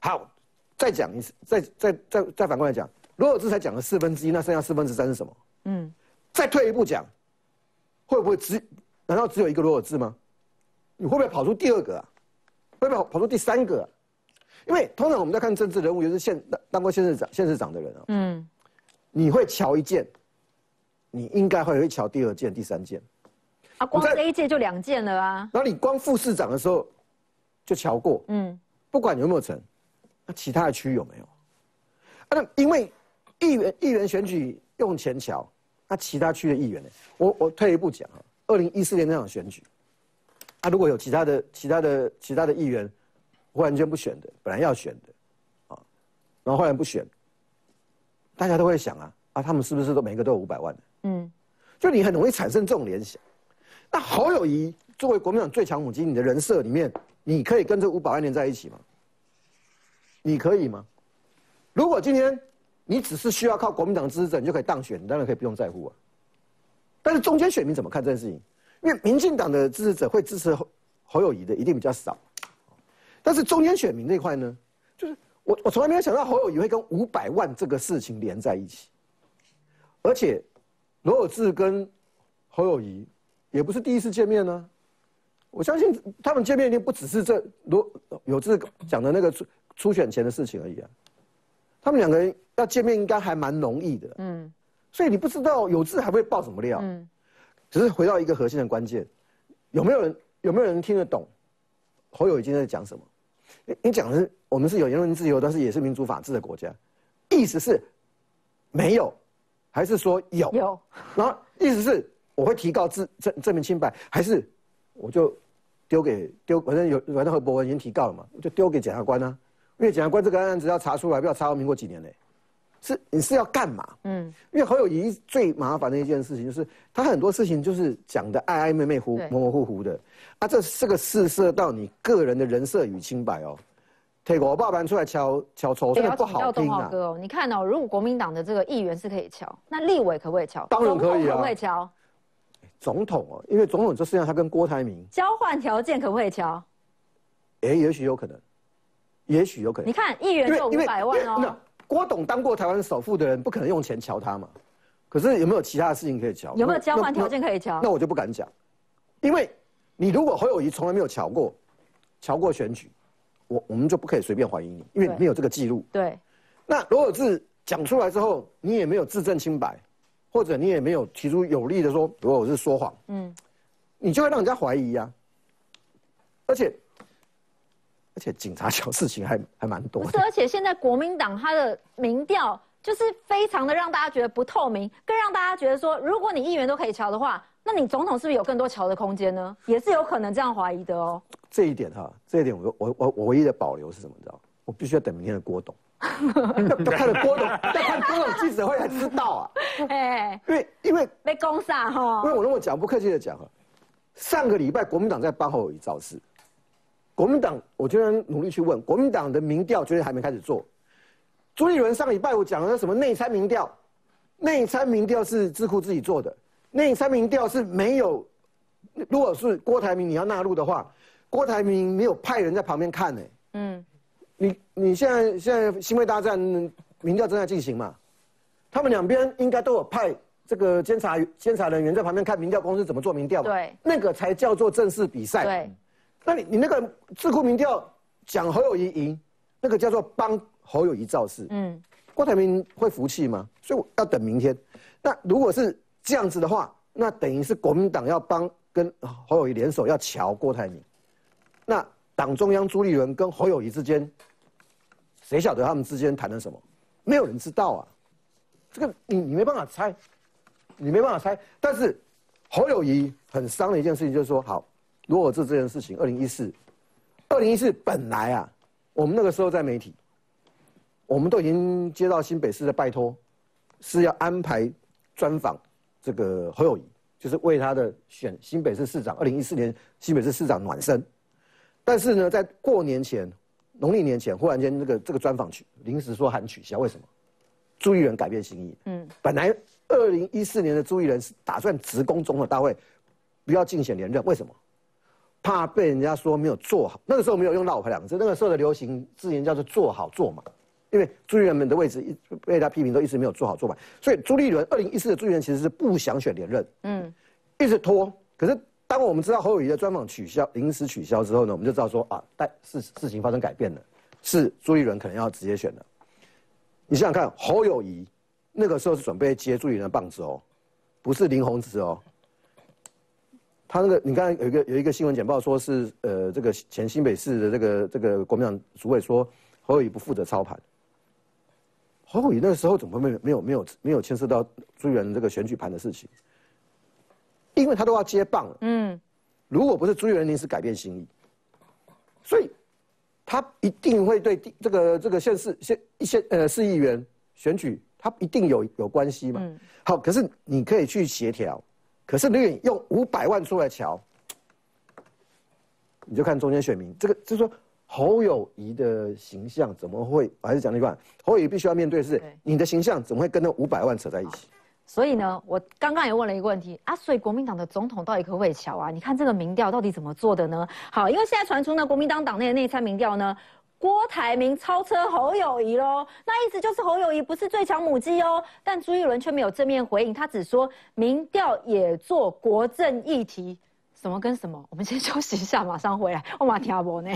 好，再讲一次，再再再再反过来讲，罗尔志才讲了四分之一，那剩下四分之三是什么？嗯，再退一步讲，会不会只难道只有一个罗尔志吗？你会不会跑出第二个啊？会不会跑出第三个？因为通常我们在看政治人物，尤其是现当当过县市长、县市长的人啊，嗯，你会瞧一件，你应该会会瞧第二件、第三件。啊，光这一届就两件了啊。然后你光副市长的时候就瞧过，嗯，不管有没有成，那其他的区有没有？啊，那因为议员议员选举用钱瞧，那其他区的议员呢？我我退一步讲啊，二零一四年那场选举。他如果有其他的、其他的、其他的议员，忽然间不选的，本来要选的，啊，然后忽然不选，大家都会想啊，啊，他们是不是都每个都有五百万的？嗯，就你很容易产生这种联想。那侯友谊作为国民党最强母鸡，你的人设里面，你可以跟这五百万连在一起吗？你可以吗？如果今天你只是需要靠国民党支持者，你就可以当选，你当然可以不用在乎啊。但是中间选民怎么看这件事情？因为民进党的支持者会支持侯侯友谊的一定比较少，但是中间选民这块呢，就是我我从来没有想到侯友谊会跟五百万这个事情连在一起，而且罗有志跟侯友谊也不是第一次见面呢，我相信他们见面一定不只是这罗有志讲的那个初初选前的事情而已啊，他们两个人要见面应该还蛮容易的，嗯，所以你不知道有志还会爆什么料，嗯。只是回到一个核心的关键，有没有人有没有人听得懂侯友已经在讲什么？你你讲的是我们是有言论自由，但是也是民主法治的国家，意思是没有，还是说有？有。然后意思是我会提告自证证明清白，还是我就丢给丢？反正有反正何伯文已经提告了嘛，我就丢给检察官啊，因为检察官这个案子要查出来，不要查到民国几年嘞。是你是要干嘛？嗯，因为侯友谊最麻烦的一件事情就是他很多事情就是讲的暧暧昧昧、糊模模糊糊的，啊，这这个事涉到你个人的人设与清白哦。推我爸爸出来敲敲抽，真的不好听啊。哥哦，你看哦，如果国民党的这个议员是可以敲，那立委可不可以敲？当然可以啊。可不可以敲？总统哦，因为总统这世界上他跟郭台铭交换条件，可不可以敲？哎，也许有可能，也许有可能。你看议员就五百万哦。郭董当过台湾首富的人，不可能用钱瞧他嘛。可是有没有其他的事情可以瞧？有没有交换条件可以瞧？那我就不敢讲，因为你如果侯友谊从来没有瞧过，瞧过选举，我我们就不可以随便怀疑你，因为你没有这个记录。对。那罗有志讲出来之后，你也没有自证清白，或者你也没有提出有力的说罗有志说谎，嗯，你就会让人家怀疑呀。而且，而且警察小事情还还蛮多。是，而且现在国民党他的民调就是非常的让大家觉得不透明，更让大家觉得说，如果你议员都可以瞧的话，那你总统是不是有更多瞧的空间呢？也是有可能这样怀疑的哦。这一点哈，这一点我我我我唯一的保留是什么？你知道？我必须要等明天的郭董，要看了郭董，要看郭董记者会才知道啊。哎，因为因为被攻杀哈。因为我那么讲，不客气的讲哈，上个礼拜国民党在八号有一造势。国民党，我就然努力去问国民党的民调，绝对还没开始做。朱立伦上礼拜五讲了什么内参民调？内参民调是智库自己做的，内参民调是没有。如果是郭台铭你要纳入的话，郭台铭没有派人在旁边看呢。嗯，你你现在现在新卫大战民调正在进行嘛？他们两边应该都有派这个监察监察人员在旁边看民调公司怎么做民调嘛？对，那个才叫做正式比赛。对。那你你那个智库民调讲侯友谊赢，那个叫做帮侯友谊造势。嗯，郭台铭会服气吗？所以我要等明天。那如果是这样子的话，那等于是国民党要帮跟侯友谊联手要瞧郭台铭。那党中央朱立伦跟侯友谊之间，谁晓得他们之间谈了什么？没有人知道啊。这个你你没办法猜，你没办法猜。但是侯友谊很伤的一件事情就是说，好。如果这这件事情，二零一四，二零一四本来啊，我们那个时候在媒体，我们都已经接到新北市的拜托，是要安排专访这个侯友谊，就是为他的选新北市市长，二零一四年新北市市长暖身。但是呢，在过年前，农历年前，忽然间这个这个专访取临时说喊取消，为什么？朱立伦改变心意。嗯，本来二零一四年的朱立伦是打算直攻总统大会，不要竞选连任，为什么？怕被人家说没有做好，那个时候没有用“老牌”两个字，那个时候的流行字眼叫做“做好做满”，因为朱立伦的位置一被他批评都一直没有做好做满，所以朱立伦二零一四的朱立伦其实是不想选连任，嗯，一直拖。可是当我们知道侯友谊的专访取消、临时取消之后呢，我们就知道说啊，但事事情发生改变了，是朱立伦可能要直接选了。你想想看，侯友谊那个时候是准备接朱立伦的棒子哦，不是林鸿子哦。他那个，你刚才有一个有一个新闻简报，说是呃，这个前新北市的这个这个国民党主委说侯友谊不负责操盘。侯友谊那个时候怎么没有没有没有没有牵涉到朱元这个选举盘的事情？因为他都要接棒了。嗯，如果不是朱元临时改变心意，所以他一定会对这个这个县市县一些呃市议员选举，他一定有有关系嘛。好，可是你可以去协调。可是你用五百万出来瞧，你就看中间选民，这个就是说侯友谊的形象怎么会？我还是讲那句话，侯友谊必须要面对的是你的形象怎么会跟那五百万扯在一起？所以呢，我刚刚也问了一个问题啊，所以国民党的总统到底可不可以瞧啊？你看这个民调到底怎么做的呢？好，因为现在传出呢，国民党党内的内参民调呢。郭台铭超车侯友谊喽，那意思就是侯友谊不是最强母鸡哦。但朱一伦却没有正面回应，他只说民调也做国政议题，什么跟什么？我们先休息一下，马上回来。我马听阿伯呢。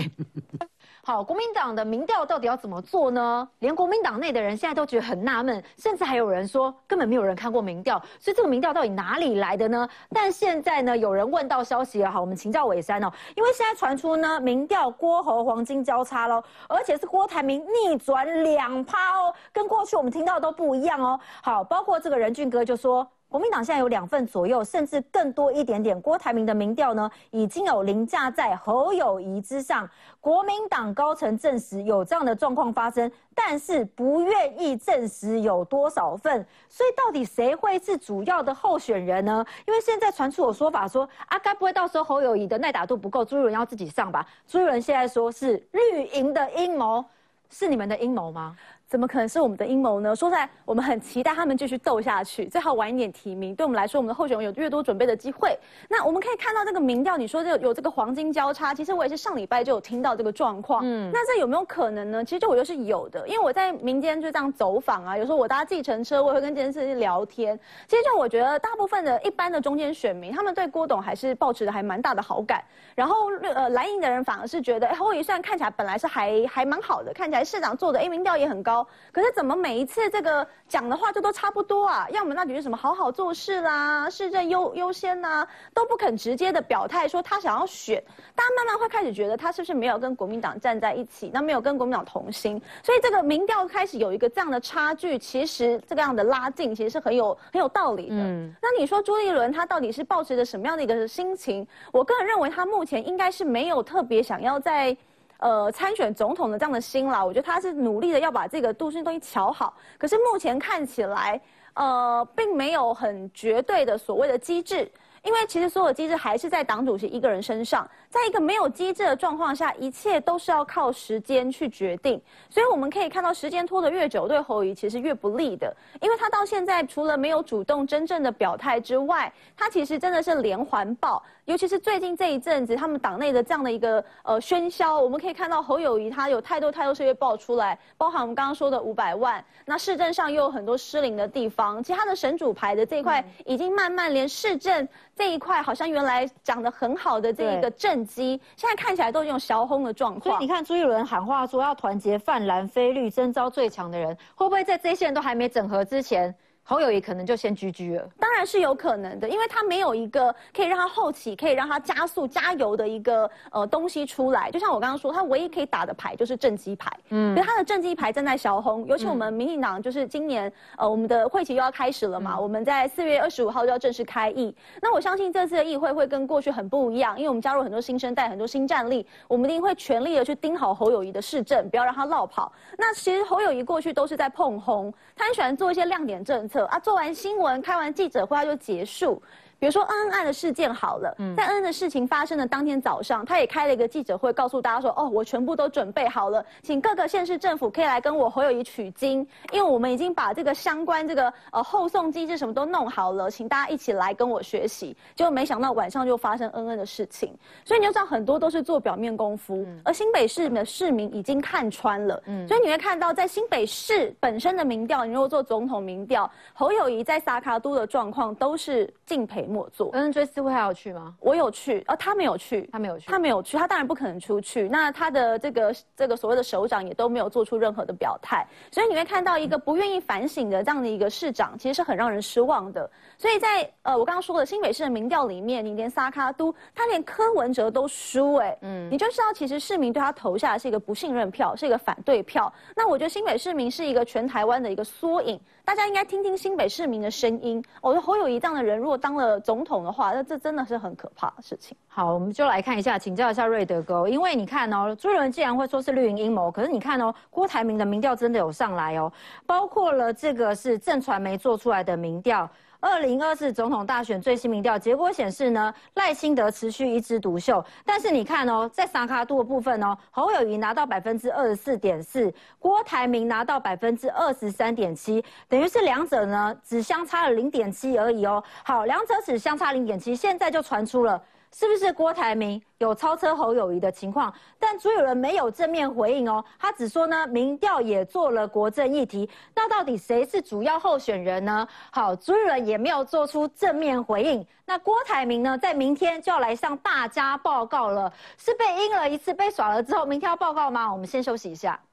好，国民党的民调到底要怎么做呢？连国民党内的人现在都觉得很纳闷，甚至还有人说根本没有人看过民调，所以这个民调到底哪里来的呢？但现在呢，有人问到消息了，好，我们请教伟山哦，因为现在传出呢，民调郭侯黄金交叉喽，而且是郭台铭逆转两趴哦，跟过去我们听到都不一样哦。好，包括这个任俊哥就说。国民党现在有两份左右，甚至更多一点点。郭台铭的民调呢，已经有凌驾在侯友谊之上。国民党高层证实有这样的状况发生，但是不愿意证实有多少份。所以到底谁会是主要的候选人呢？因为现在传出有说法说，啊，该不会到时候侯友谊的耐打度不够，朱立伦要自己上吧？朱立伦现在说是绿营的阴谋，是你们的阴谋吗？怎么可能是我们的阴谋呢？说在我们很期待他们继续斗下去，最好晚一点提名，对我们来说，我们的候选人有越多准备的机会。那我们可以看到这个民调，你说这有这个黄金交叉，其实我也是上礼拜就有听到这个状况。嗯，那这有没有可能呢？其实就我觉得是有的，因为我在民间就这样走访啊，有时候我搭计程车，我也会跟这件事情聊天。其实就我觉得大部分的一般的中间选民，他们对郭董还是抱持的还蛮大的好感。然后呃蓝营的人反而是觉得，哎，侯友宜虽然看起来本来是还还蛮好的，看起来市长做的，哎，民调也很高。可是怎么每一次这个讲的话就都差不多啊？要么那就是什么好好做事啦，市政优优先呐，都不肯直接的表态说他想要选。大家慢慢会开始觉得他是不是没有跟国民党站在一起？那没有跟国民党同心，所以这个民调开始有一个这样的差距。其实这个样的拉近其实是很有很有道理的。那你说朱立伦他到底是抱持着什么样的一个心情？我个人认为他目前应该是没有特别想要在。呃，参选总统的这样的心啦，我觉得他是努力的要把这个杜氏东西瞧好。可是目前看起来，呃，并没有很绝对的所谓的机制，因为其实所有机制还是在党主席一个人身上。在一个没有机制的状况下，一切都是要靠时间去决定。所以我们可以看到，时间拖得越久，对侯友其实越不利的，因为他到现在除了没有主动真正的表态之外，他其实真的是连环爆。尤其是最近这一阵子，他们党内的这样的一个呃喧嚣，我们可以看到侯友谊他有太多太多事业爆出来，包含我们刚刚说的五百万，那市政上又有很多失灵的地方，其他的神主牌的这一块已经慢慢连市政这一块好像原来讲的很好的这一个政机，现在看起来都有小轰的状况。所以你看朱一伦喊话说要团结泛蓝非绿，征召最强的人，会不会在这些人都还没整合之前？侯友谊可能就先居居了，当然是有可能的，因为他没有一个可以让他后起、可以让他加速、加油的一个呃东西出来。就像我刚刚说，他唯一可以打的牌就是正机牌，嗯，所以他的正机牌正在小红。尤其我们民进党就是今年呃我们的会期又要开始了嘛，我们在四月二十五号就要正式开议。那我相信这次的议会会跟过去很不一样，因为我们加入很多新生代、很多新战力，我们一定会全力的去盯好侯友谊的市政，不要让他落跑。那其实侯友谊过去都是在碰红，他很喜欢做一些亮点政啊，做完新闻，开完记者会，他就结束。比如说恩恩案的事件好了，在恩恩的事情发生的当天早上，他也开了一个记者会，告诉大家说：“哦，我全部都准备好了，请各个县市政府可以来跟我侯友谊取经，因为我们已经把这个相关这个呃后送机制什么都弄好了，请大家一起来跟我学习。”结果没想到晚上就发生恩恩的事情，所以你就知道很多都是做表面功夫，而新北市的市民已经看穿了。所以你会看到，在新北市本身的民调，你如果做总统民调，侯友谊在萨卡都的状况都是敬陪。莫做。嗯，追思会还有去吗？我有去，哦，他没有去，他没有去，他没有去，他当然不可能出去。那他的这个这个所谓的首长也都没有做出任何的表态，所以你会看到一个不愿意反省的这样的一个市长，其实是很让人失望的。所以在呃，我刚刚说的新北市的民调里面，你连萨卡都，他连柯文哲都输，哎，嗯，你就知道其实市民对他投下的是一个不信任票，是一个反对票。那我觉得新北市民是一个全台湾的一个缩影，大家应该听听新北市民的声音。我觉得侯友谊这样的人，如果当了总统的话，那这真的是很可怕的事情。好，我们就来看一下，请教一下瑞德哥，因为你看哦，朱立伦既然会说是绿营阴谋，可是你看哦，郭台铭的民调真的有上来哦，包括了这个是正传媒做出来的民调。二零二四总统大选最新民调结果显示呢，赖清德持续一枝独秀。但是你看哦，在萨卡度的部分哦，侯友谊拿到百分之二十四点四，郭台铭拿到百分之二十三点七，等于是两者呢只相差了零点七而已哦。好，两者只相差零点七，现在就传出了。是不是郭台铭有超车侯友谊的情况？但朱友仁没有正面回应哦，他只说呢，民调也做了国政议题。那到底谁是主要候选人呢？好，朱友仁也没有做出正面回应。那郭台铭呢，在明天就要来向大家报告了，是被阴了一次，被耍了之后，明天要报告吗？我们先休息一下。